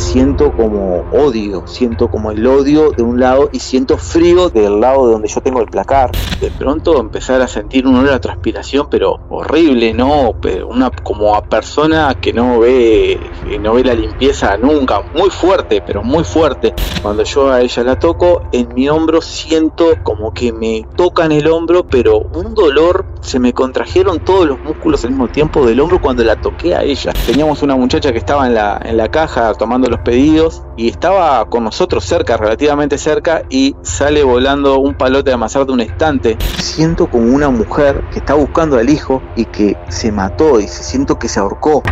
siento como odio, siento como el odio de un lado y siento frío del lado de donde yo tengo el placar. De pronto empezar a sentir un olor a transpiración, pero horrible, ¿no? Una como a persona que no ve, no ve la limpieza nunca, muy fuerte, pero muy fuerte. Cuando yo a ella la toco, en mi hombro siento como que me tocan el hombro, pero un dolor, se me contrajeron todos los músculos al mismo tiempo del hombro cuando la toqué a ella. Teníamos una muchacha que estaba en la, en la caja tomando los pedidos y estaba con nosotros cerca, relativamente cerca, y sale volando un palote de amasar de un estante. Siento como una mujer que está buscando al hijo y que se mató y siento que se ahorcó.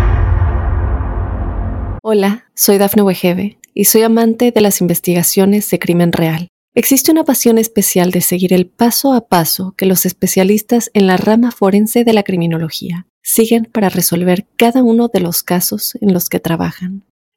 Hola, soy Dafne Wegebe y soy amante de las investigaciones de crimen real. Existe una pasión especial de seguir el paso a paso que los especialistas en la rama forense de la criminología siguen para resolver cada uno de los casos en los que trabajan.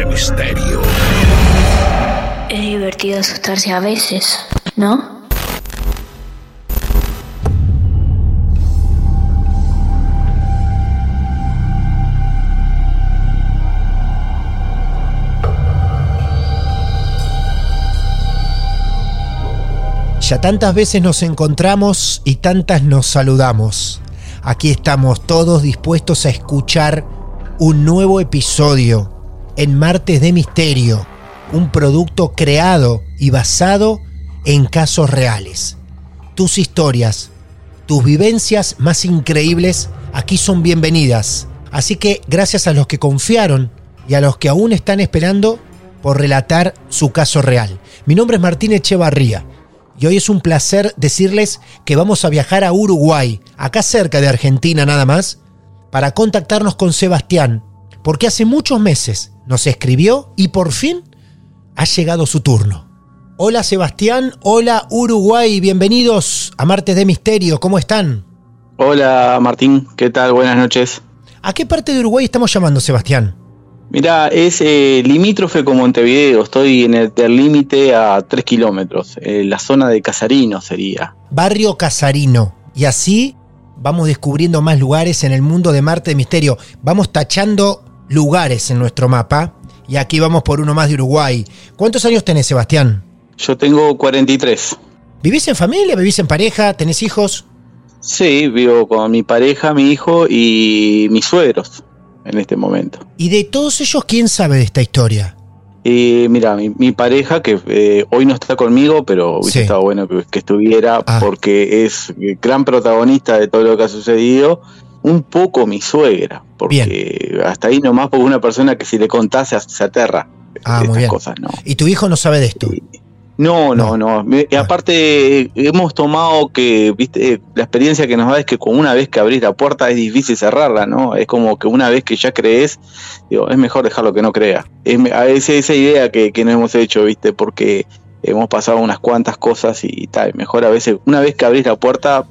de Misterio. Es divertido asustarse a veces, ¿no? Ya tantas veces nos encontramos y tantas nos saludamos. Aquí estamos todos dispuestos a escuchar un nuevo episodio en Martes de Misterio, un producto creado y basado en casos reales. Tus historias, tus vivencias más increíbles aquí son bienvenidas. Así que gracias a los que confiaron y a los que aún están esperando por relatar su caso real. Mi nombre es Martín Echevarría y hoy es un placer decirles que vamos a viajar a Uruguay, acá cerca de Argentina nada más, para contactarnos con Sebastián, porque hace muchos meses nos escribió y por fin ha llegado su turno. Hola Sebastián, hola Uruguay, bienvenidos a Martes de Misterio, ¿cómo están? Hola Martín, ¿qué tal? Buenas noches. ¿A qué parte de Uruguay estamos llamando Sebastián? Mira, es eh, limítrofe con Montevideo, estoy en el límite a 3 kilómetros, eh, la zona de Casarino sería. Barrio Casarino. Y así vamos descubriendo más lugares en el mundo de Marte de Misterio. Vamos tachando lugares en nuestro mapa. Y aquí vamos por uno más de Uruguay. ¿Cuántos años tenés, Sebastián? Yo tengo 43. ¿Vivís en familia? ¿Vivís en pareja? ¿Tenés hijos? Sí, vivo con mi pareja, mi hijo y mis suegros en este momento. ¿Y de todos ellos quién sabe de esta historia? Y mira, mi, mi pareja, que eh, hoy no está conmigo, pero hubiese Sí. estado bueno que, que estuviera, Ah. porque es gran protagonista de todo lo que ha sucedido. Un poco mi suegra, porque hasta ahí nomás, porque una persona que si le contase se aterra Ah, muy estas bien. cosas, ¿no? ¿Y tu hijo no sabe de esto? No, no, no. Y aparte, hemos tomado que, viste, la experiencia que nos da es que con una vez que abrís la puerta es difícil cerrarla, ¿no? Es como que una vez que ya crees, digo, es mejor dejarlo que no crea. Es, a esa, esa idea que, que nos hemos hecho, viste, porque hemos pasado unas cuantas cosas y tal. Mejor a veces, una vez que abrís la puerta,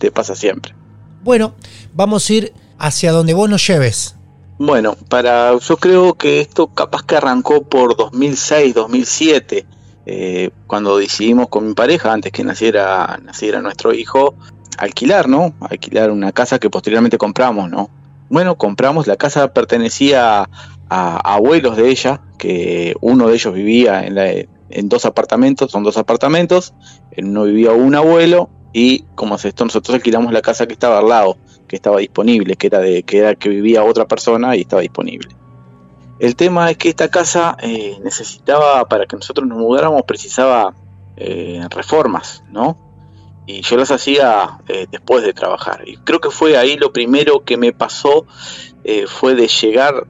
te pasa siempre. Bueno, vamos a ir hacia donde vos nos lleves. Bueno, para yo creo que esto capaz que arrancó por 2006, 2007, eh, cuando decidimos con mi pareja, antes que naciera, naciera nuestro hijo, alquilar, ¿no? Alquilar una casa que posteriormente compramos, ¿no? Bueno, compramos, la casa pertenecía a, abuelos de ella, que uno de ellos vivía en, en dos apartamentos, son dos apartamentos, en uno vivía un abuelo y como es esto, nosotros alquilamos la casa que estaba al lado, que estaba disponible, que era de que era que vivía otra persona y estaba disponible. El tema es que esta casa eh, necesitaba, para que nosotros nos mudáramos, precisaba eh, reformas, ¿no? Y yo las hacía eh, después de trabajar. Y creo que fue ahí lo primero que me pasó, fue de llegar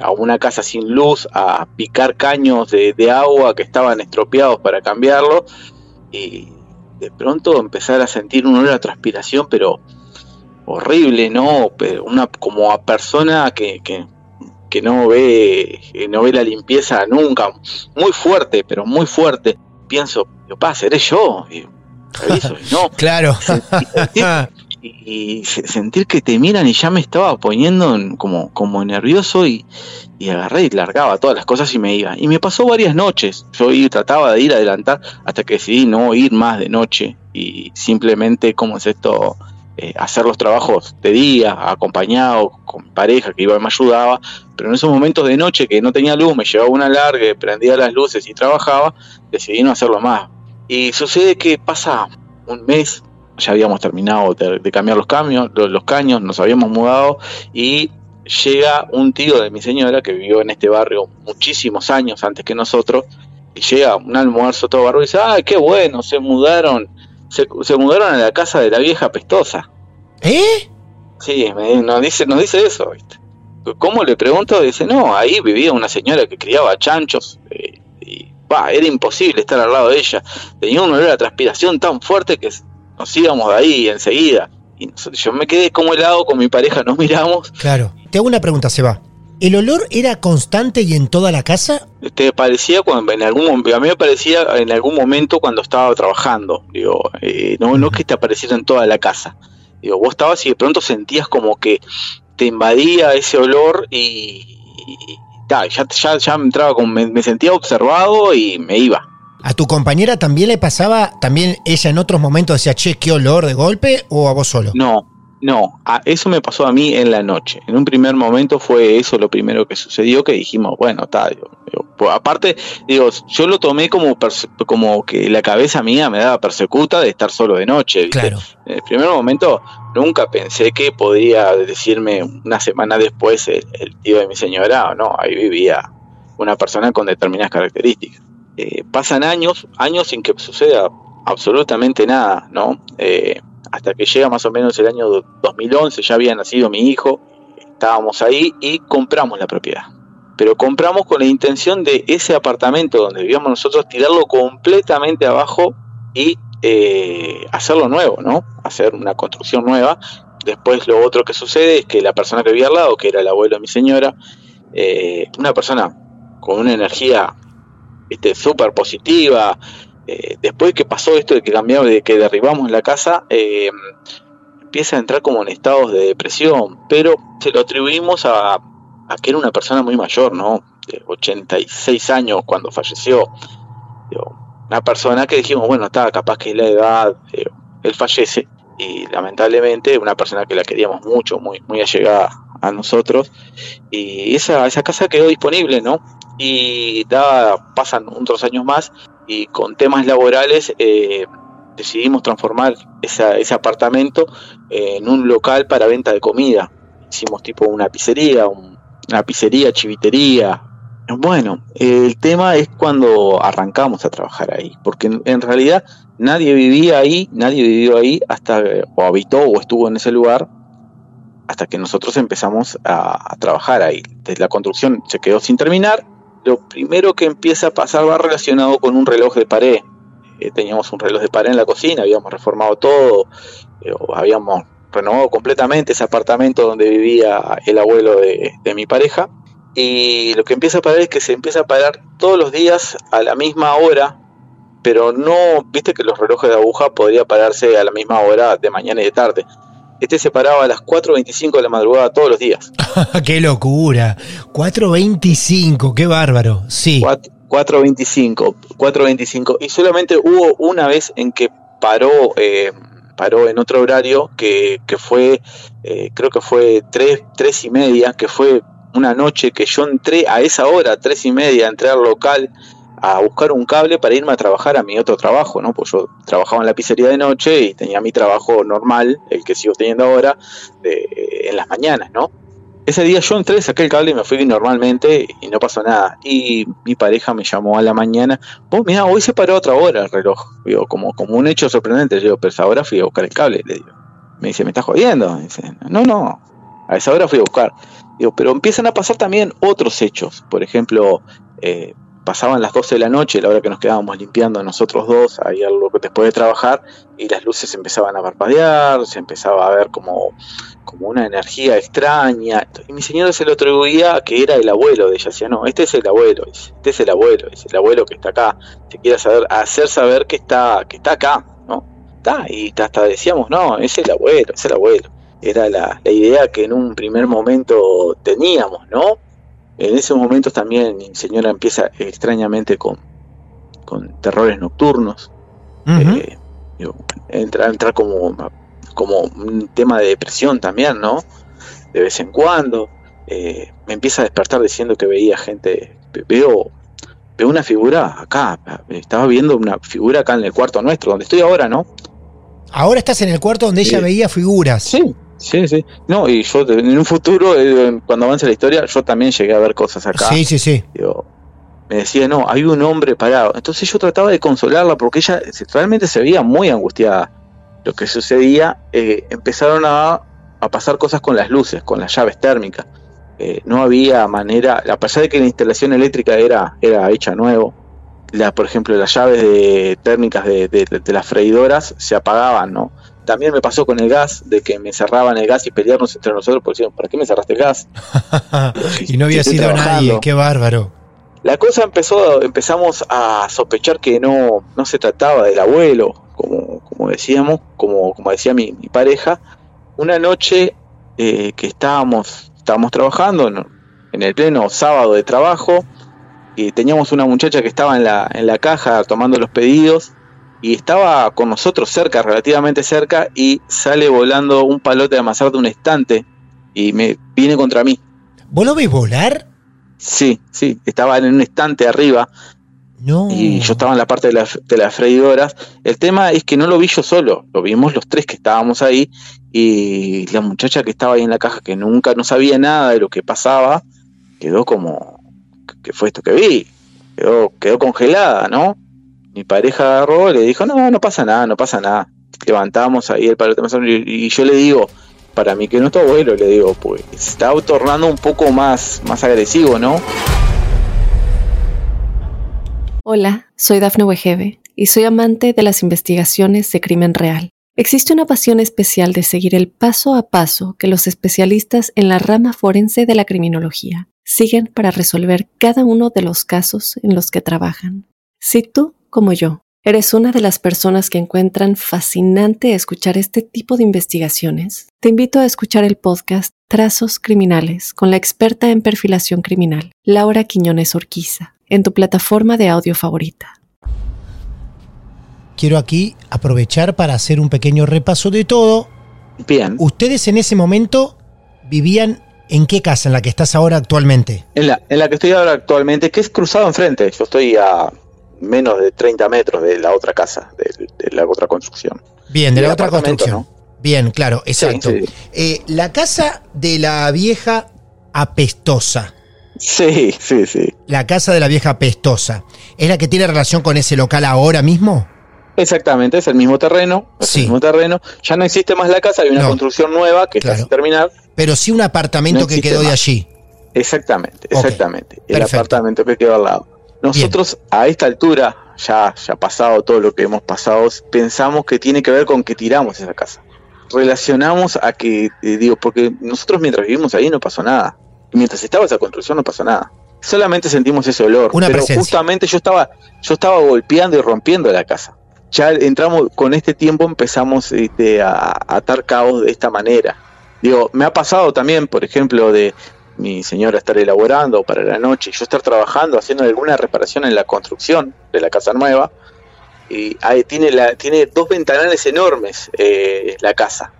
a una casa sin luz, a picar caños de, agua que estaban estropeados para cambiarlo. Y de pronto empezar a sentir un olor transpiración, pero horrible, ¿no? Pero una, como a persona que, que, que, no ve no ve la limpieza nunca, muy fuerte, pero muy fuerte. Pienso, pa, seré yo. Y, no. claro. y, sentir que te miran y ya me estaba poniendo como, como nervioso y, y agarré y largaba todas las cosas y me iba. Y me pasó varias noches. Yo trataba de ir adelantar hasta que decidí no ir más de noche y simplemente, como es esto? Eh, hacer los trabajos de día, acompañado con pareja que iba y me ayudaba, pero en esos momentos de noche que no tenía luz, me llevaba una larga, prendía las luces y trabajaba, decidí no hacerlo más. Y sucede que pasa un mes, ya habíamos terminado de, cambiar los, cambios, los caños, nos habíamos mudado y llega un tío de mi señora que vivió en este barrio muchísimos años antes que nosotros, y llega un almuerzo todo barro y dice, ¡ay, qué bueno! Se mudaron, se, mudaron a la casa de la vieja pestosa. ¿Eh? Sí, nos, dice, nos dice eso, ¿viste? ¿Cómo le pregunto? Dice, no, ahí vivía una señora que criaba chanchos eh, y bah, era imposible estar al lado de ella. Tenía un olor a transpiración tan fuerte que nos íbamos de ahí enseguida. Y yo me quedé como helado con mi pareja, nos miramos. Claro. Te hago una pregunta, Seba. ¿El olor era constante y en toda la casa? Te parecía cuando en algún a mí me parecía en algún momento cuando estaba trabajando, digo, eh, no, no que te apareciera en toda la casa. Digo, vos estabas y de pronto sentías como que te invadía ese olor y, ya, ya, ya, me entraba como me sentía observado y me iba. ¿A tu compañera también le pasaba, también ella en otros momentos decía, che, qué olor de golpe o a vos solo? No, no, eso me pasó a mí en la noche. En un primer momento fue eso lo primero que sucedió, que dijimos, bueno, está, pues, aparte, digo, yo lo tomé como, como que la cabeza mía me daba persecuta de estar solo de noche. Claro. En el primer momento nunca pensé que podría decirme una semana después el, tío de mi señora, no, ahí vivía una persona con determinadas características. Eh, pasan años, años sin que suceda absolutamente nada, ¿no? Eh, hasta que llega más o menos el año 2011, ya había nacido mi hijo, estábamos ahí y compramos la propiedad. Pero compramos con la intención de ese apartamento donde vivíamos nosotros, tirarlo completamente abajo y eh, hacerlo nuevo, ¿no? Hacer una construcción nueva. Después lo otro que sucede es que la persona que vivía al lado, que era el abuelo de mi señora, eh, una persona con una energía súper positiva, eh, después que pasó esto de que cambiamos, de que derribamos la casa, eh, empieza a entrar como en estados de depresión, pero se lo atribuimos a, que era una persona muy mayor, ¿no? De 86 años cuando falleció. una persona que dijimos, bueno, estaba capaz que es la edad, él fallece y lamentablemente una persona que la queríamos mucho, muy, muy allegada a nosotros y esa, esa casa quedó disponible, ¿no? Y da, pasan otros años más y con temas laborales eh, decidimos transformar ese apartamento en un local para venta de comida. Hicimos tipo una pizzería, una pizzería, chivitería. Bueno, el tema es cuando arrancamos a trabajar ahí, porque en, realidad nadie vivía ahí, nadie vivió ahí hasta, o habitó o estuvo en ese lugar hasta que nosotros empezamos a trabajar ahí. la construcción se quedó sin terminar lo primero que empieza a pasar va relacionado con un reloj de pared. Eh, teníamos un reloj de pared en la cocina, habíamos reformado todo, eh, habíamos renovado completamente ese apartamento donde vivía el abuelo de, mi pareja. Y lo que empieza a pasar es que se empieza a parar todos los días a la misma hora, pero no, viste que los relojes de aguja podría pararse a la misma hora de mañana y de tarde. Este se paraba a las 4.25 de la madrugada todos los días. ¡Qué locura! 4.25, qué bárbaro. Sí. 4.25, 4.25. Y solamente hubo una vez en que paró, eh, paró en otro horario, que, que fue, eh, creo que fue 3, 3 y media, que fue una noche que yo entré a esa hora, 3 y media, entré al local a buscar un cable para irme a trabajar a mi otro trabajo, ¿no? Pues yo trabajaba en la pizzería de noche y tenía mi trabajo normal, el que sigo teniendo ahora, en las mañanas, ¿no? Ese día yo entré, saqué el cable y me fui normalmente y no pasó nada. Y mi pareja me llamó a la mañana, vos mirá, hoy se paró otra hora el reloj, digo, como, como un hecho sorprendente, yo digo, pero esa hora fui a buscar el cable, le digo. Me dice, ¿me estás jodiendo? Dice, no, no, a esa hora fui a buscar. Digo, pero empiezan a pasar también otros hechos, por ejemplo, eh, pasaban las 12 de la noche, la hora que nos quedábamos limpiando nosotros dos, ahí después de trabajar, y las luces empezaban a parpadear, se empezaba a ver como, como una energía extraña. Y mi señora se lo atribuía que era el abuelo de ella. Decía, no, este es el abuelo, este es el abuelo, es el abuelo que está acá. Se quiere saber, hacer saber que está, que está acá, ¿no? Está, y hasta decíamos, no, es el abuelo, es el abuelo. Era la idea que en un primer momento teníamos, ¿no? En esos momentos también mi señora empieza extrañamente con, con terrores nocturnos. Eh, entra, entra como, como un tema de depresión también, ¿no? De vez en cuando. Eh, me empieza a despertar diciendo que veía gente. Veo, veo una figura acá. Estaba viendo una figura acá en el cuarto nuestro, donde estoy ahora, ¿no? Ahora estás en el cuarto donde ella veía figuras. Sí, Sí, sí. No, y yo en un futuro, eh, cuando avance la historia, yo también llegué a ver cosas acá. Sí, sí, sí. me decía, no, hay un hombre parado. Entonces yo trataba de consolarla porque ella realmente se veía muy angustiada. Lo que sucedía, eh, empezaron a, pasar cosas con las luces, con las llaves térmicas. Eh, no había manera, a pesar de que la instalación eléctrica era, era hecha nuevo, la, por ejemplo, las llaves de, térmicas de, de las freidoras se apagaban, ¿no? También me pasó con el gas, de que me cerraban el gas y pelearnos entre nosotros, porque decían, ¿para qué me cerraste el gas? y no había sido nadie, qué bárbaro. La cosa empezó, empezamos a sospechar que no, no se trataba del abuelo, como, como decíamos, como, como decía mi, pareja. Una noche eh, que estábamos, estábamos trabajando en, el pleno sábado de trabajo, y teníamos una muchacha que estaba en la, en la caja tomando los pedidos y estaba con nosotros cerca, relativamente cerca, y sale volando un palote de amasar de un estante y me viene contra mí. ¿Vos lo ves volar? Sí, sí, estaba en un estante arriba. No. Y yo estaba en la parte de, de las freidoras. El tema es que no lo vi yo solo, lo vimos los tres que estábamos ahí y la muchacha que estaba ahí en la caja, que nunca no sabía nada de lo que pasaba, quedó como, ¿qué fue esto que vi? Quedó, quedó congelada, ¿no? Mi pareja agarró y le dijo, no, no pasa nada, no pasa nada. Levantamos ahí el palote y, y yo le digo, para mí que no es tu abuelo, le digo, pues está tornando un poco más, más agresivo, ¿no? Hola, soy Dafne Wegebe y soy amante de las investigaciones de crimen real. Existe una pasión especial de seguir el paso a paso que los especialistas en la rama forense de la criminología siguen para resolver cada uno de los casos en los que trabajan. Si tú como yo, ¿eres una de las personas que encuentran fascinante escuchar este tipo de investigaciones? Te invito a escuchar el podcast Trazos Criminales con la experta en perfilación criminal, Laura Quiñones Orquiza, en tu plataforma de audio favorita. Quiero aquí aprovechar para hacer un pequeño repaso de todo. Bien. Ustedes en ese momento vivían ¿En qué casa? ¿En la que estás ahora actualmente? En la, en la que estoy ahora actualmente, que es cruzado enfrente. Yo estoy a menos de 30 metros de la otra casa, de, la otra construcción. Bien, de la otra construcción. Bien, claro, exacto. Eh, la casa de la vieja apestosa. Sí, sí, sí. La casa de la vieja apestosa. ¿Es la que tiene relación con ese local ahora mismo? Exactamente, es el mismo terreno. sí. el mismo terreno. Ya no existe más la casa, hay una construcción nueva que está sin terminar. Pero sí un apartamento que quedó de allí. Exactamente, exactamente. el apartamento que quedó al lado. Nosotros a esta altura, ya, ya pasado todo lo que hemos pasado, pensamos que tiene que ver con que tiramos esa casa. Relacionamos a que, eh, digo, porque nosotros mientras vivimos ahí no pasó nada. mientras estaba esa construcción no pasó nada. Solamente sentimos ese olor. pero justamente yo estaba, yo estaba golpeando y rompiendo la casa. ya entramos, con este tiempo empezamos este, a, a atar cabos de esta manera. Digo, me ha pasado también, por ejemplo, de mi señora estar elaborando para la noche y yo estar trabajando, haciendo alguna reparación en la construcción de la casa nueva. Y ahí tiene, la, tiene dos ventanales enormes eh, la casa.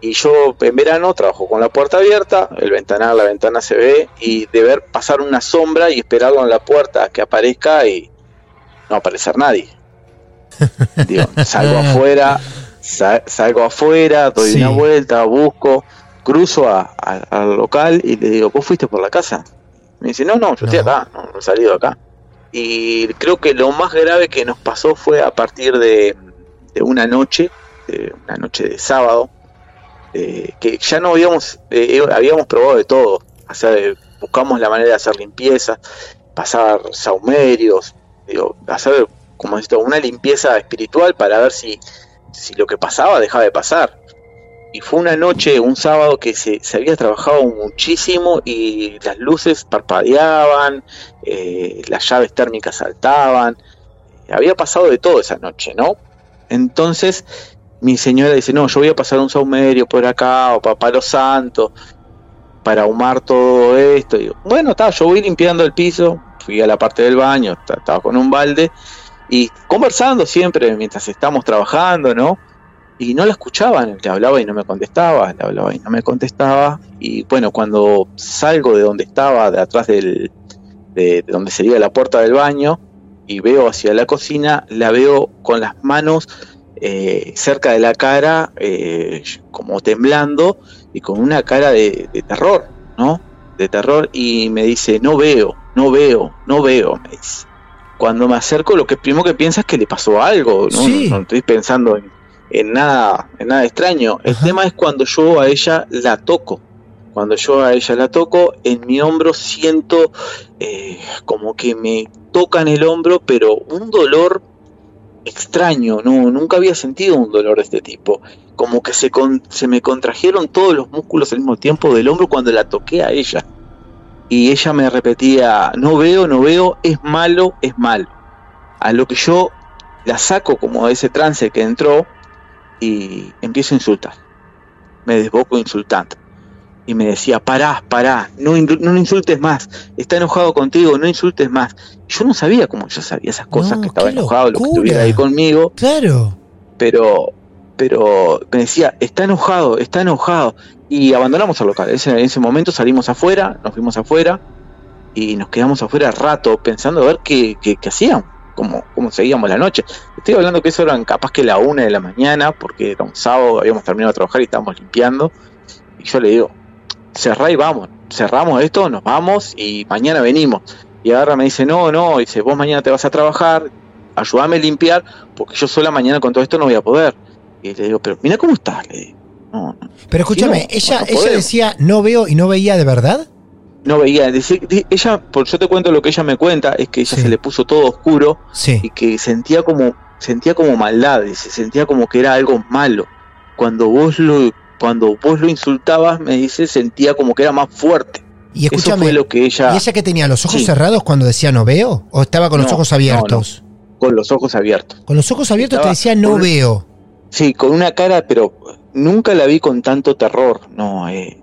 Y yo en verano trabajo con la puerta abierta, el ventanal, la ventana se ve, y de ver pasar una sombra y esperarlo en la puerta a que aparezca y no aparecer nadie. Digo, salgo afuera, sa- salgo afuera, doy Sí. una vuelta, busco, cruzo a- a- al local y le digo, ¿vos fuiste por la casa? Me dice, no, no, yo estoy acá, no, no he salido acá. Y creo que lo más grave que nos pasó fue a partir de, de una noche, de una noche de sábado, eh, que ya no habíamos, eh, habíamos probado de todo. O sea, eh, buscamos la manera de hacer limpieza, pasar saumerios, digo, hacer como esto, una limpieza espiritual para ver si, si lo que pasaba dejaba de pasar. Y fue una noche, un sábado que se, había trabajado muchísimo y las luces parpadeaban, eh, las llaves térmicas saltaban. Había pasado de todo esa noche, ¿no? Entonces mi señora dice, no, yo voy a pasar un saumerio por acá o para Palo Santo para ahumar todo esto. Digo, bueno, está, yo voy limpiando el piso, fui a la parte del baño, ta- estaba con un balde y conversando siempre mientras estamos trabajando, ¿no? Y no la escuchaban, le hablaba y no me contestaba, le hablaba y no me contestaba. Y bueno, cuando salgo de donde estaba, de atrás del, de, de donde sería la puerta del baño, y veo hacia la cocina, la veo con las manos eh, cerca de la cara, eh, como temblando y con una cara de, de terror, ¿no? De terror y me dice, no veo, no veo, no veo, me dice. Cuando me acerco, lo que primero que piensa es que le pasó algo, ¿no? Sí. No, no estoy pensando en, en nada, en nada extraño. El Ajá. tema es cuando yo a ella la toco. Cuando yo a ella la toco, en mi hombro siento eh, como que me tocan el hombro, pero un dolor extraño, no, nunca había sentido un dolor de este tipo. Como que se, con- se me contrajeron todos los músculos al mismo tiempo del hombro cuando la toqué a ella. Y ella me repetía, no veo, no veo, es malo, es malo. A lo que yo la saco como de ese trance que entró y empiezo a insultar. Me desboco insultando. Y me decía, pará, pará, no, no insultes más, está enojado contigo, no insultes más. Yo no sabía cómo yo sabía esas cosas, No, que estaba enojado, lo que estuviera ahí conmigo, Claro. pero, pero me decía, está enojado, está enojado. Y abandonamos el local. Ese- en ese momento salimos afuera, nos fuimos afuera y nos quedamos afuera rato pensando a ver qué, qué, qué hacían, cómo, cómo seguíamos la noche. Estoy hablando que eso eran capaz que la una de la mañana, porque era un sábado, habíamos terminado de trabajar y estábamos limpiando. Y yo le digo, cerrá y vamos, cerramos esto, nos vamos y mañana venimos. Y agarra me dice, no, no, dice, vos mañana te vas a trabajar, ayúdame a limpiar, porque yo sola mañana con todo esto no voy a poder. Y le digo, pero mira cómo estás, le digo. No, no, Pero escúchame, no, ella, ella decía no veo y no veía de verdad. No veía, dice- ella, por yo te cuento lo que ella me cuenta, es que ella Sí. se le puso todo oscuro y que sentía como, sentía como maldad, dice, sentía como que era algo malo. Cuando vos lo, cuando vos lo insultabas, me dice, sentía como que era más fuerte. Y Eso escúchame, fue lo que ella, ¿y ella que tenía los ojos Sí. cerrados cuando decía no veo? ¿O estaba con los ojos no, abiertos? con los ojos abiertos. Con los ojos abiertos te decía no con- veo. Sí, con una cara, pero nunca la vi con tanto terror. No, eh,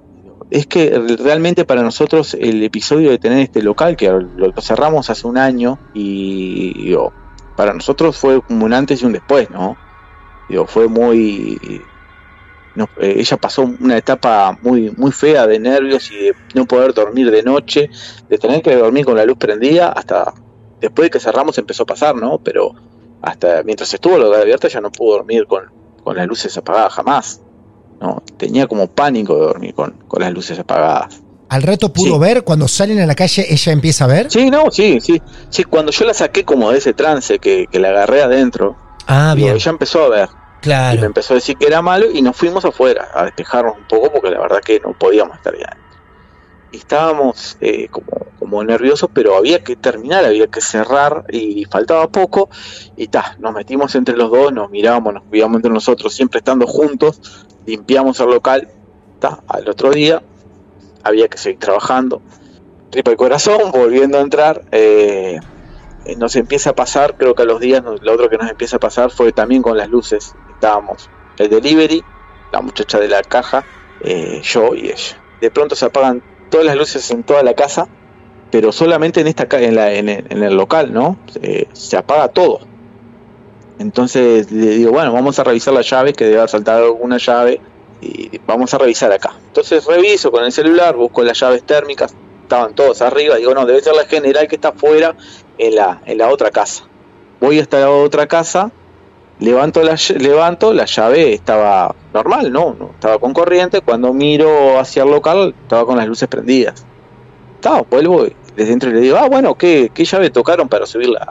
es que realmente para nosotros el episodio de tener este local, que lo, cerramos hace un año, y para nosotros fue como un antes y un después, ¿no? Digo, fue muy... eh, ella pasó una etapa muy, muy fea de nervios y de no poder dormir de noche, de tener que dormir con la luz prendida, hasta después de que cerramos empezó a pasar, ¿no? Pero hasta mientras estuvo la abierta ya no pudo dormir con, con las luces apagadas jamás. No, tenía como pánico de dormir con, con las luces apagadas. Al rato pudo Sí. ver, cuando salen a la calle, ella empieza a ver. Sí, no, sí, sí. Sí, cuando yo la saqué como de ese trance que, que la agarré adentro, Ah, digo, bien. ella empezó a ver. Y me Claro. empezó a decir que era malo y nos fuimos afuera a despejarnos un poco porque la verdad que no podíamos estar ya adentro. Y estábamos eh, como, como nerviosos, pero había que terminar, había que cerrar y faltaba poco. Y ta, nos metimos entre los dos, nos mirábamos, nos cuidábamos entre nosotros, siempre estando juntos, limpiamos el local. Al otro día había que seguir trabajando. Tripa el corazón, volviendo a entrar. eh, eh, nos empieza a pasar, creo que a los días, lo otro que nos empieza a pasar fue también con las luces. Estábamos el delivery, la muchacha de la caja, eh, yo y ella. De pronto se apagan todas las luces en toda la casa, pero solamente en esta en, la- en el, local, ¿no? Se apaga todo. Entonces le digo, bueno, vamos a revisar las llaves, que debe haber saltado alguna llave, y vamos a revisar acá. Entonces reviso con el celular, busco las llaves térmicas, estaban todos arriba, digo, no, debe ser la general que está afuera en la, en la otra casa. Voy hasta la otra casa, levanto la, levanto, la llave estaba normal, ¿no? no estaba con corriente, cuando miro hacia el local estaba con las luces prendidas. Estaba, vuelvo desde dentro le digo, ah, bueno, ¿qué, qué llave tocaron para subirla?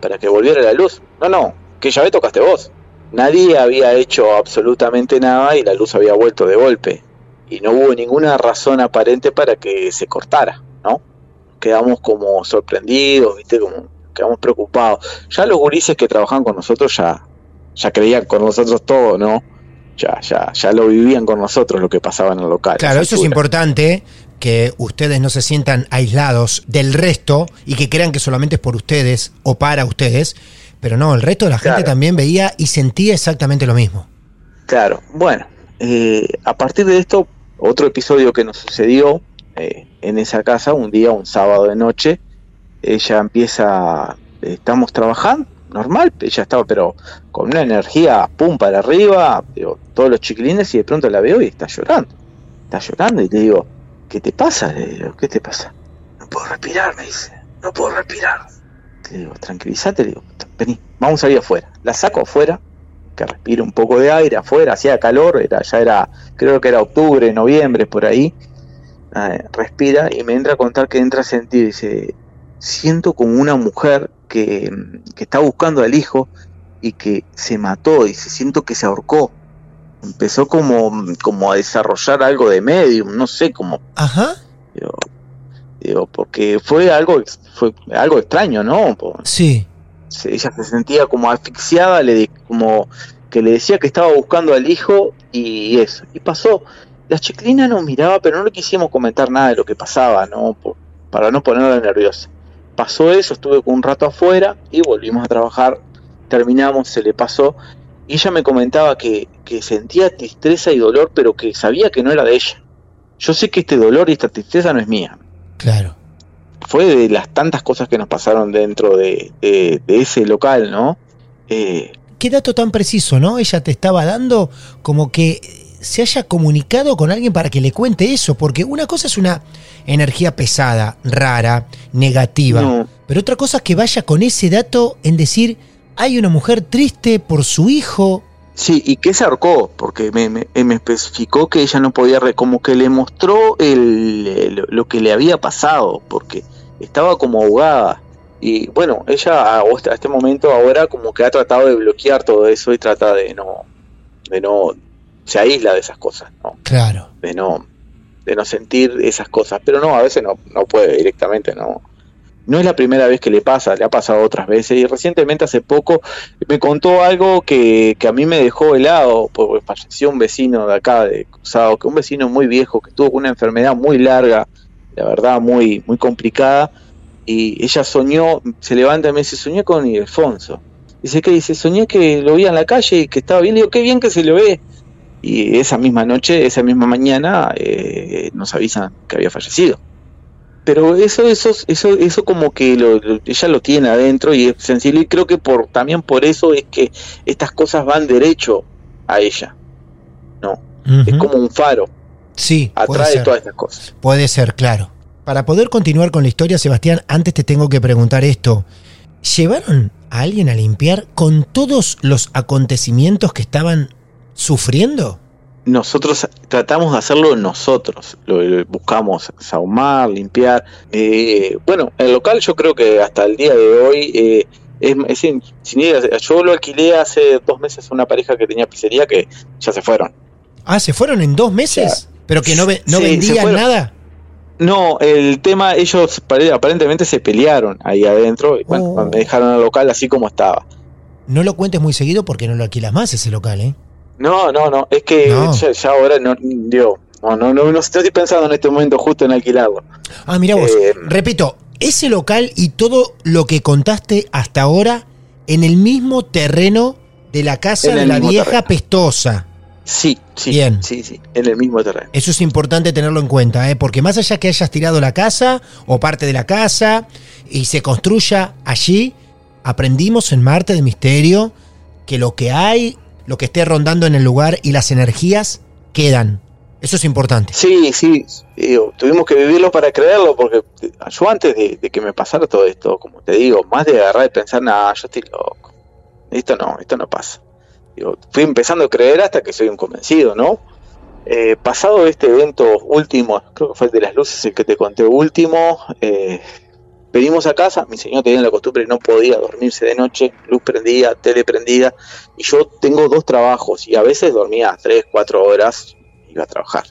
Para que volviera la luz. No, no, ¿qué llave tocaste vos? Nadie había hecho absolutamente nada y la luz había vuelto de golpe. Y no hubo ninguna razón aparente para que se cortara, ¿no? Quedamos como sorprendidos, ¿viste? Como quedamos preocupados. Ya los gurises que trabajan con nosotros ya, ya creían con nosotros todo, ¿no? Ya, ya, ya lo vivían con nosotros lo que pasaba en el local. Claro, eso es importante, que ustedes no se sientan aislados del resto y que crean que solamente es por ustedes o para ustedes, pero no, el resto de la gente también veía y sentía exactamente lo mismo. Claro, bueno, eh, a partir de esto, otro episodio que nos sucedió eh, en esa casa, un día, un sábado de noche, ella empieza, eh, estamos trabajando, normal, ella estaba pero con una energía pum para arriba, digo, todos los chiquilines y de pronto la veo y está llorando, está llorando y le digo, ¿qué te pasa? Le digo, ¿qué te pasa? No puedo respirar, me dice, no puedo respirar. Le digo, tranquilízate, le digo, vení, vamos a ir afuera. La saco afuera, que respire un poco de aire afuera, hacía calor, era, ya era, creo que era octubre, noviembre, por ahí. Eh, respira y me entra a contar que entra a sentir, dice, siento como una mujer que, que está buscando al hijo y que se mató, dice, siento que se ahorcó. Empezó como, como a desarrollar algo de medium, no sé, como Ajá. Digo, digo, porque fue algo, fue algo extraño, ¿no? Sí. se- ella se sentía como asfixiada, le como que le decía que estaba buscando al hijo y eso. Y pasó. La chiquilina nos miraba, pero no le quisimos comentar nada de lo que pasaba, ¿no? Por- para no ponerla nerviosa. Pasó eso, estuve un rato afuera y volvimos a trabajar. Terminamos, se le pasó. Y ella me comentaba que, que sentía tristeza y dolor, pero que sabía que no era de ella. Yo sé que este dolor y esta tristeza no es mía, Claro. fue de las tantas cosas que nos pasaron dentro de, de- de ese local, ¿no? Eh, Qué dato tan preciso, ¿no? Ella te estaba dando como que se haya comunicado con alguien para que le cuente eso, porque una cosa es una energía pesada, rara, negativa, no, pero otra cosa es que vaya con ese dato en decir, hay una mujer triste por su hijo. Sí, y que se ahorcó, porque me, me- me especificó que ella no podía, re- como que le mostró el, el- lo que le había pasado, porque estaba como ahogada. Y bueno, ella a, a este momento ahora como que ha tratado de bloquear todo eso y trata de no, de no, se aísla de esas cosas, ¿no? Claro. de no de no sentir esas cosas pero no a veces no, no puede directamente no no es la primera vez que le pasa le ha pasado otras veces. Y recientemente hace poco me contó algo que, que a mí me dejó helado porque falleció un vecino de acá de Cruzado que un vecino muy viejo que tuvo una enfermedad muy larga la verdad muy muy complicada. Y ella soñó se levanta y me dice soñé con Ildefonso dice que dice soñé que lo vi en la calle y que estaba bien le digo qué bien que se lo ve y esa misma noche, esa misma mañana, eh, nos avisan que había fallecido. Pero eso, eso, eso, eso como que lo- lo- ella lo tiene adentro y es sensible y creo que por también por eso es que estas cosas van derecho a ella. No, es como un faro, Sí, puede atrae ser. todas estas cosas. Puede ser, claro. Para poder continuar con la historia, Sebastián, antes te tengo que preguntar esto. ¿Llevaron a alguien a limpiar con todos los acontecimientos que estaban sufriendo? Nosotros tratamos de hacerlo nosotros, lo, lo buscamos sahumar, limpiar. Eh, bueno, el local yo creo que hasta el día de hoy eh, es, es sin, sin yo lo alquilé hace dos meses a una pareja que tenía pizzería que ya se fueron. Ah, ¿se fueron en dos meses? ¿Pero que no, ve- no Sí, vendían nada? No, el tema, ellos pare- aparentemente se pelearon ahí adentro y bueno, Oh. me dejaron el local así como estaba. No lo cuentes muy seguido porque no lo alquilas más ese local, ¿eh? No, no, no, es que No. Ya, ya ahora no, digo, no, no, no, no estoy pensando en este momento justo en alquilarlo. Ah, mira vos. Eh, Repito, ese local y todo lo que contaste hasta ahora en el mismo terreno de la casa de la vieja terreno. pestosa. Sí, sí. Bien. Sí, sí, en el mismo terreno. Eso es importante tenerlo en cuenta, ¿eh? porque más allá que hayas tirado la casa o parte de la casa y se construya allí, aprendimos en Marte de Misterio que lo que hay, lo que esté rondando en el lugar y las energías quedan. Eso es importante. Sí, sí, tuvimos que vivirlo para creerlo, porque yo antes de, de que me pasara todo esto, como te digo, más de agarrar y pensar, nada, yo estoy loco, esto no, esto no pasa. Digo, fui empezando a creer hasta que soy un convencido, ¿no? Eh, pasado este evento último, creo que fue el de las luces, el que te conté último, eh, venimos a casa, mi señor tenía la costumbre que no podía dormirse de noche, luz prendida, tele prendida, y yo tengo dos trabajos, y a veces dormía tres, cuatro horas, iba a trabajar.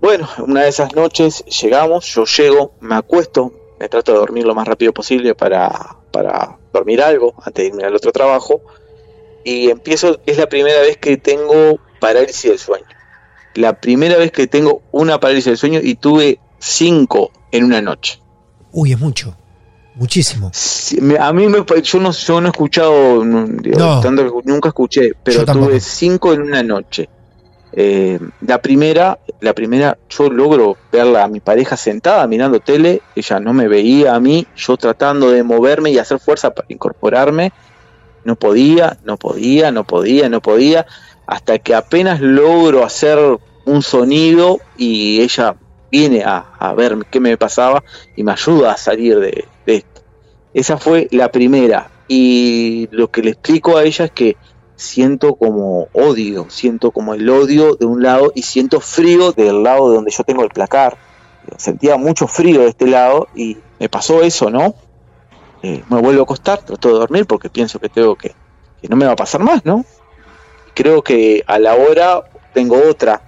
Bueno, una de esas noches llegamos, yo llego, me acuesto, me trato de dormir lo más rápido posible para, para dormir algo antes de irme al otro trabajo, y empiezo, es la primera vez que tengo parálisis del sueño. La primera vez que tengo una parálisis del sueño y tuve cinco en una noche. Uy, es mucho. Muchísimo. Sí, A mí me, yo no, yo no he escuchado, no, digo, No. tanto- nunca escuché, pero tuve cinco en una noche. Eh, la primera, la primera, yo logro verla a mi pareja sentada mirando tele, ella no me veía a mí, yo tratando de moverme y hacer fuerza para incorporarme, no podía, no podía, no podía, no podía, hasta que apenas logro hacer un sonido y ella viene a, a ver qué me pasaba y me ayuda a salir de, esto. Esa fue la primera. Y lo que le explico a ella es que siento como odio, siento como el odio de un lado y siento frío del lado de donde yo tengo el placar. Sentía mucho frío de este lado y me pasó eso, ¿no? Eh, me vuelvo a acostar, trato de dormir porque pienso que tengo que, que no me va a pasar más, ¿no? Creo que a la hora tengo otra,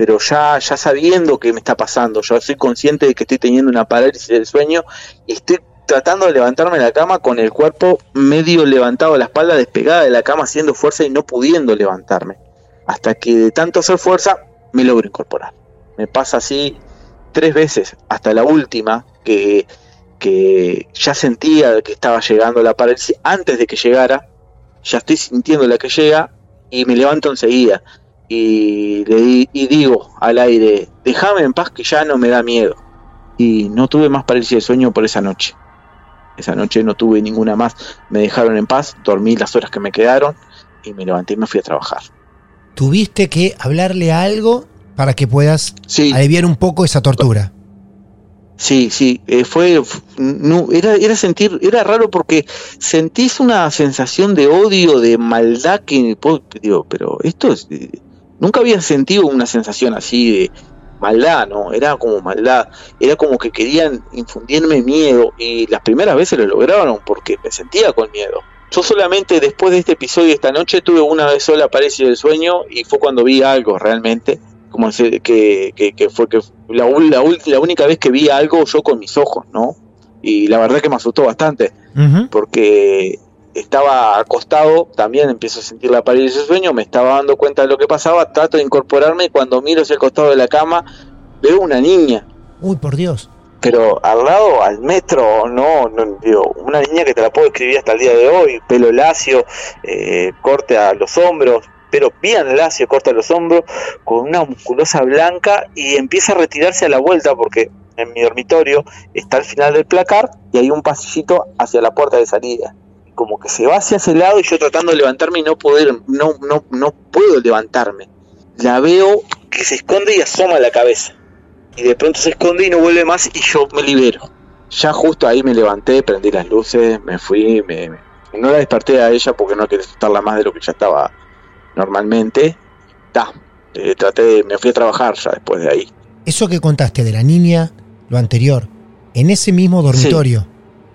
pero ya, ya sabiendo que me está pasando, ya soy consciente de que estoy teniendo una parálisis del sueño y estoy tratando de levantarme de la cama con el cuerpo medio levantado, la espalda despegada de la cama haciendo fuerza y no pudiendo levantarme. Hasta que de tanto hacer fuerza me logro incorporar. Me pasa así tres veces, hasta la última, que, que ya sentía que estaba llegando la parálisis antes de que llegara, ya estoy sintiendo la que llega y me levanto enseguida y le y digo al aire, déjame en paz que ya no me da miedo. Y no tuve más parálisis de sueño por esa noche. Esa noche no tuve ninguna más. Me dejaron en paz, dormí las horas que me quedaron y me levanté y me fui a trabajar. Tuviste que hablarle a algo para que puedas Sí, aliviar un poco esa tortura. sí, sí. eh, fue, no, era, era sentir, era raro porque sentís una sensación de odio, de maldad que po- digo, pero esto es, eh, nunca había sentido una sensación así de maldad, ¿no? Era como maldad, era como que querían infundirme miedo y las primeras veces lo lograron porque me sentía con miedo. Yo solamente después de este episodio esta noche tuve una vez sola parálisis del sueño y fue cuando vi algo realmente, como que, que, que fue que la, la, la única vez que vi algo yo con mis ojos, ¿no? Y la verdad que me asustó bastante porque estaba acostado, también empiezo a sentir la parálisis del sueño, me estaba dando cuenta de lo que pasaba, trato de incorporarme y cuando miro hacia el costado de la cama veo una niña, Uy, por Dios. pero al lado, al metro, no, no digo, una niña que te la puedo escribir hasta el día de hoy, pelo lacio, eh, corte a los hombros, pero bien lacio, corte a los hombros, con una musculosa blanca y empieza a retirarse a la vuelta porque en mi dormitorio está al final del placar y hay un pasillito hacia la puerta de salida. Como que se va hacia ese lado y yo tratando de levantarme y no poder, no, no, no puedo levantarme. La veo que se esconde y asoma la cabeza y de pronto se esconde y no vuelve más y yo me libero. Ya justo ahí me levanté, prendí las luces, me fui, me, me- no la desperté a ella porque no quería asustarla más de lo que ya estaba normalmente. Ta, eh, traté, me fui a trabajar ya después de ahí. Eso que contaste de la niña, lo anterior, en ese mismo dormitorio,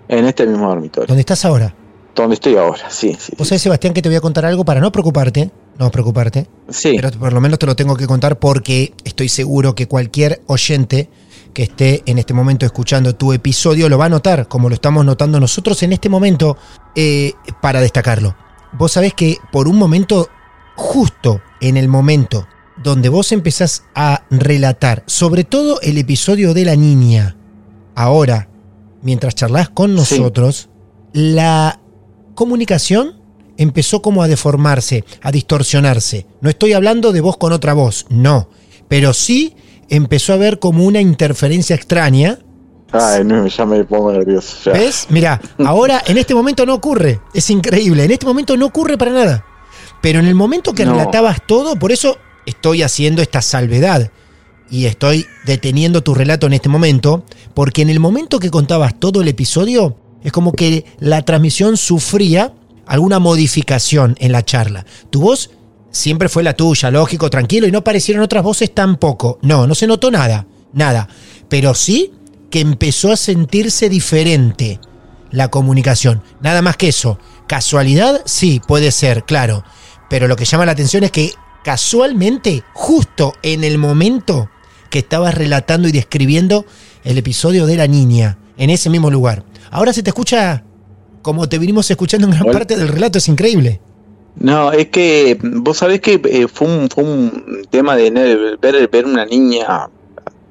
En este mismo dormitorio, donde estás ahora. Donde estoy ahora, sí, sí. Sabés, Sebastián, que te voy a contar algo para no preocuparte, no preocuparte, Sí, pero por lo menos te lo tengo que contar porque estoy seguro que cualquier oyente que esté en este momento escuchando tu episodio lo va a notar, como lo estamos notando nosotros en este momento, eh, para destacarlo. Vos sabés que por un momento, justo en el momento donde vos empezás a relatar, sobre todo el episodio de la niña, ahora, mientras charlas con nosotros, la comunicación empezó como a deformarse, a distorsionarse. No estoy hablando de voz con otra voz, no. Pero sí empezó a haber como una interferencia extraña. Ay, no, ya me pongo nervioso. ya. ¿Ves? Mira, ahora en este momento no ocurre. Es increíble. En este momento no ocurre para nada. Pero en el momento que No. relatabas todo, por eso estoy haciendo esta salvedad. Y estoy deteniendo tu relato en este momento. Porque en el momento que contabas todo el episodio, es como que la transmisión sufría alguna modificación en la charla. Tu voz siempre fue la tuya, lógico, tranquilo, y no aparecieron otras voces tampoco. No, no se notó nada, nada. Pero sí que empezó a sentirse diferente la comunicación. Nada más que eso. Casualidad, sí, puede ser, claro. Pero lo que llama la atención es que casualmente, justo en el momento que estabas relatando y describiendo el episodio de la niña, en ese mismo lugar. Ahora se te escucha como te vinimos escuchando en gran parte del relato, es increíble. No, es que vos sabés que eh, fue, un, fue un tema de ver, ver una niña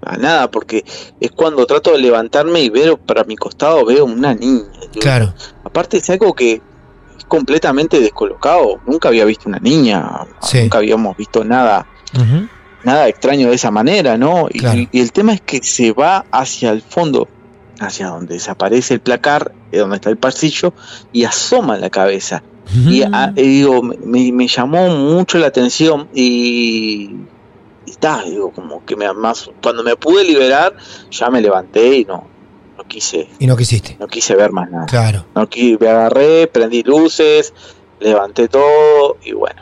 a, nada, porque es cuando trato de levantarme y ver para mi costado veo una niña. Claro. Aparte es algo que es completamente descolocado. Nunca había visto una niña, Sí. nunca habíamos visto nada, nada extraño de esa manera, ¿no? Y, Claro. y el tema es que se va hacia el fondo, hacia donde desaparece el placar, donde está el pasillo, y asoma la cabeza. Y ah, eh, digo, me, me llamó mucho la atención y, y está, digo, como que me más cuando me pude liberar, ya me levanté y no, no quise, Y no quisiste. no quise ver más nada. Claro. No qui- me agarré, prendí luces, levanté todo y bueno.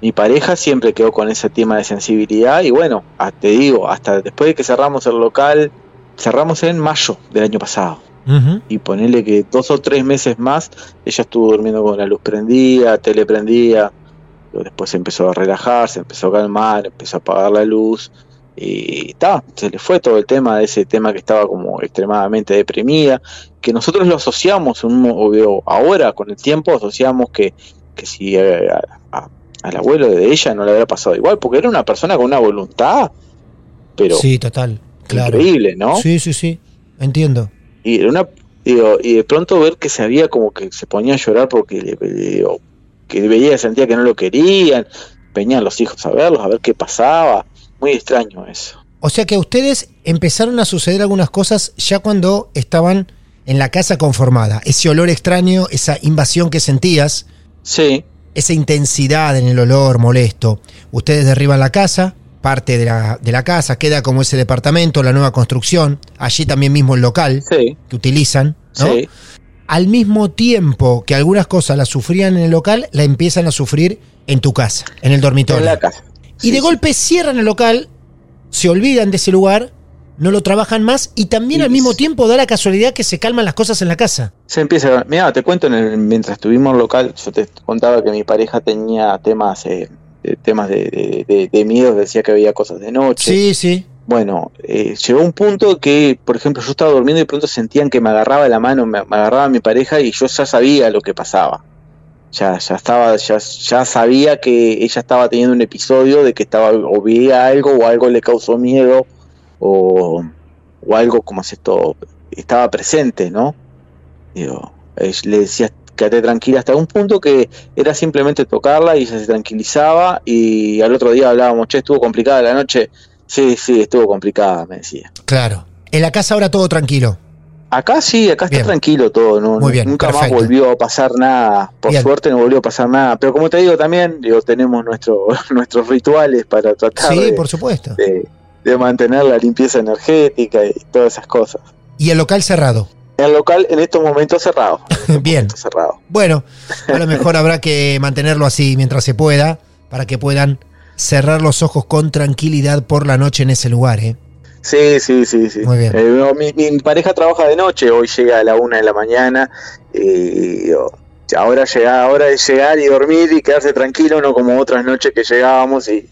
Mi pareja siempre quedó con ese tema de sensibilidad y bueno, te digo, hasta después de que cerramos el local, cerramos en mayo del año pasado y ponerle que dos o tres meses más ella estuvo durmiendo con la luz prendida, tele prendida, Pero después se empezó a relajar, se empezó a calmar, empezó a apagar la luz y está, se le fue todo el tema de ese tema que estaba como extremadamente deprimida, que nosotros lo asociamos, un, obvio, ahora con el tiempo asociamos que, que si eh, a- a- al abuelo de ella no le había pasado igual, porque era una persona con una voluntad, pero Sí, total. Claro. increíble, ¿no? Sí, sí, sí. Entiendo. y una digo, y de pronto ver que se había como que se ponía a llorar porque digo, que veía sentía que no lo querían venían los hijos a verlos a ver qué pasaba muy extraño eso O sea que a ustedes empezaron a suceder algunas cosas ya cuando estaban en la casa conformada. Ese olor extraño, esa invasión que sentías, sí esa intensidad en el olor molesto. Ustedes derriban la casa, parte de la, de la casa, queda como ese departamento, la nueva construcción, allí también mismo el local sí que utilizan, ¿no? sí Al mismo tiempo que algunas cosas las sufrían en el local, la empiezan a sufrir en tu casa, en el dormitorio. en la casa Y de golpe cierran el local, se olvidan de ese lugar, no lo trabajan más y también al mismo tiempo da la casualidad que se calman las cosas en la casa. se empieza mira te cuento en el- mientras estuvimos en local yo te contaba que mi pareja tenía temas eh, de- temas de, de, de- de miedo decía que veía cosas de noche Sí, sí. Bueno, eh, llegó un punto que, por ejemplo, yo estaba durmiendo y de pronto sentían que me agarraba la mano, me, me agarraba mi pareja y yo ya sabía lo que pasaba. Ya, ya estaba, ya, ya sabía que ella estaba teniendo un episodio de que estaba o veía algo o algo le causó miedo o, o algo como es esto estaba presente, ¿no? Digo, eh, le decía quédate tranquila hasta un punto que era simplemente tocarla y ella se tranquilizaba y al otro día hablábamos, che, estuvo complicada la noche, Sí, sí, estuvo complicada, me decía. Claro. En la casa ahora todo tranquilo. Acá sí, acá Bien. está tranquilo todo, ¿no? Muy bien, nunca perfecto. más volvió a pasar nada, por Bien. suerte no volvió a pasar nada, pero como te digo también, digo, tenemos nuestro, nuestros rituales para tratar Sí, de, por supuesto. de- de mantener la limpieza energética y todas esas cosas. Y el local cerrado. El local en estos momentos cerrado. Bien. Está cerrado. Bueno, a lo mejor habrá que mantenerlo así mientras se pueda, para que puedan cerrar los ojos con tranquilidad por la noche en ese lugar, ¿eh? Sí, sí, sí, sí. Muy bien. Eh, mi, mi pareja trabaja de noche, hoy llega a la una de la mañana y ahora llega, ahora es llegar y dormir y quedarse tranquilo, no como otras noches que llegábamos y,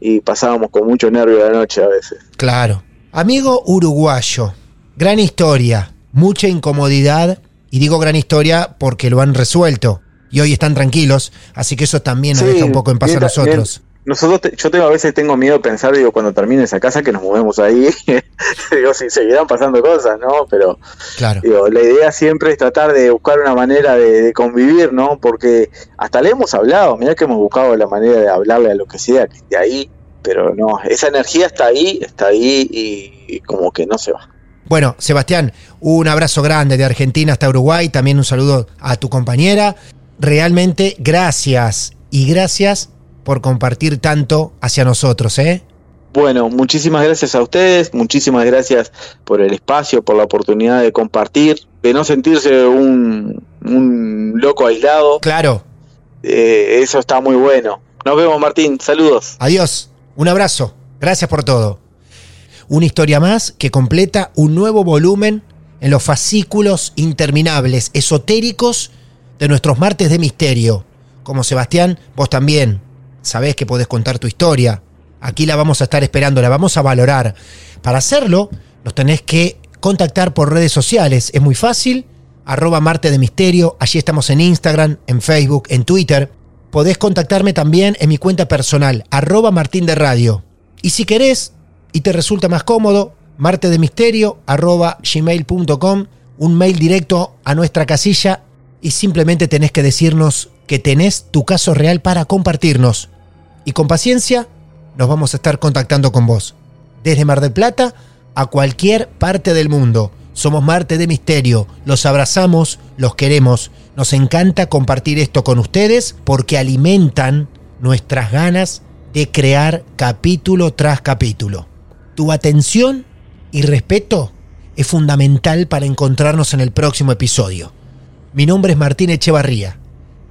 y pasábamos con mucho nervio la noche a veces. Claro. Amigo uruguayo, gran historia, mucha incomodidad, y digo gran historia porque lo han resuelto. Y hoy están tranquilos, así que eso también nos Sí, deja un poco en paz a bien- nosotros. nosotros, yo tengo a veces tengo miedo de pensar, digo, cuando termine esa casa que nos movemos ahí, digo, si seguirán pasando cosas, ¿no? Pero, claro. digo, la idea siempre es tratar de buscar una manera de, convivir, ¿no? Porque hasta le hemos hablado, mira que hemos buscado la manera de hablarle a lo que sea que esté ahí, pero no, esa energía está ahí, está ahí y como que no se va. Bueno, Sebastián, un abrazo grande de Argentina hasta Uruguay, también un saludo a tu compañera. Realmente gracias y gracias por compartir tanto hacia nosotros, ¿eh? Bueno, muchísimas gracias a ustedes, muchísimas gracias por el espacio, por la oportunidad de compartir, de no sentirse un, loco aislado. Claro. Eh, eso está muy bueno. Nos vemos, Martín. Saludos. Adiós. Un abrazo. Gracias por todo. Una historia más que completa un nuevo volumen en los fascículos interminables, esotéricos de nuestros martes de misterio. Como Sebastián, vos también sabés que podés contar tu historia. Aquí la vamos a estar esperando, la vamos a valorar. Para hacerlo, nos tenés que contactar por redes sociales. Es muy fácil. Arroba Marte de Misterio. Allí estamos en Instagram, en Facebook, en Twitter. Podés contactarme también en mi cuenta personal, arroba Martín de Radio. Y si querés y te resulta más cómodo, martedemisterio arroba gmail.com, un mail directo a nuestra casilla y simplemente tenés que decirnos que tenés tu caso real para compartirnos. Y con paciencia nos vamos a estar contactando con vos. Desde Mar del Plata a cualquier parte del mundo. Somos Marte de Misterio, los abrazamos, los queremos. Nos encanta compartir esto con ustedes porque alimentan nuestras ganas de crear capítulo tras capítulo. Tu atención y respeto es fundamental para encontrarnos en el próximo episodio. Mi nombre es Martín Echevarría.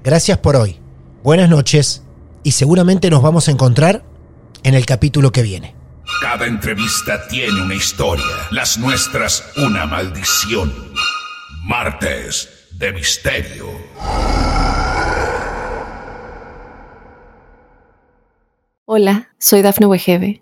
Gracias por hoy. Buenas noches y seguramente nos vamos a encontrar en el capítulo que viene. Cada entrevista tiene una historia, las nuestras una maldición. Martes de Misterio. Hola, soy Dafne Wegebe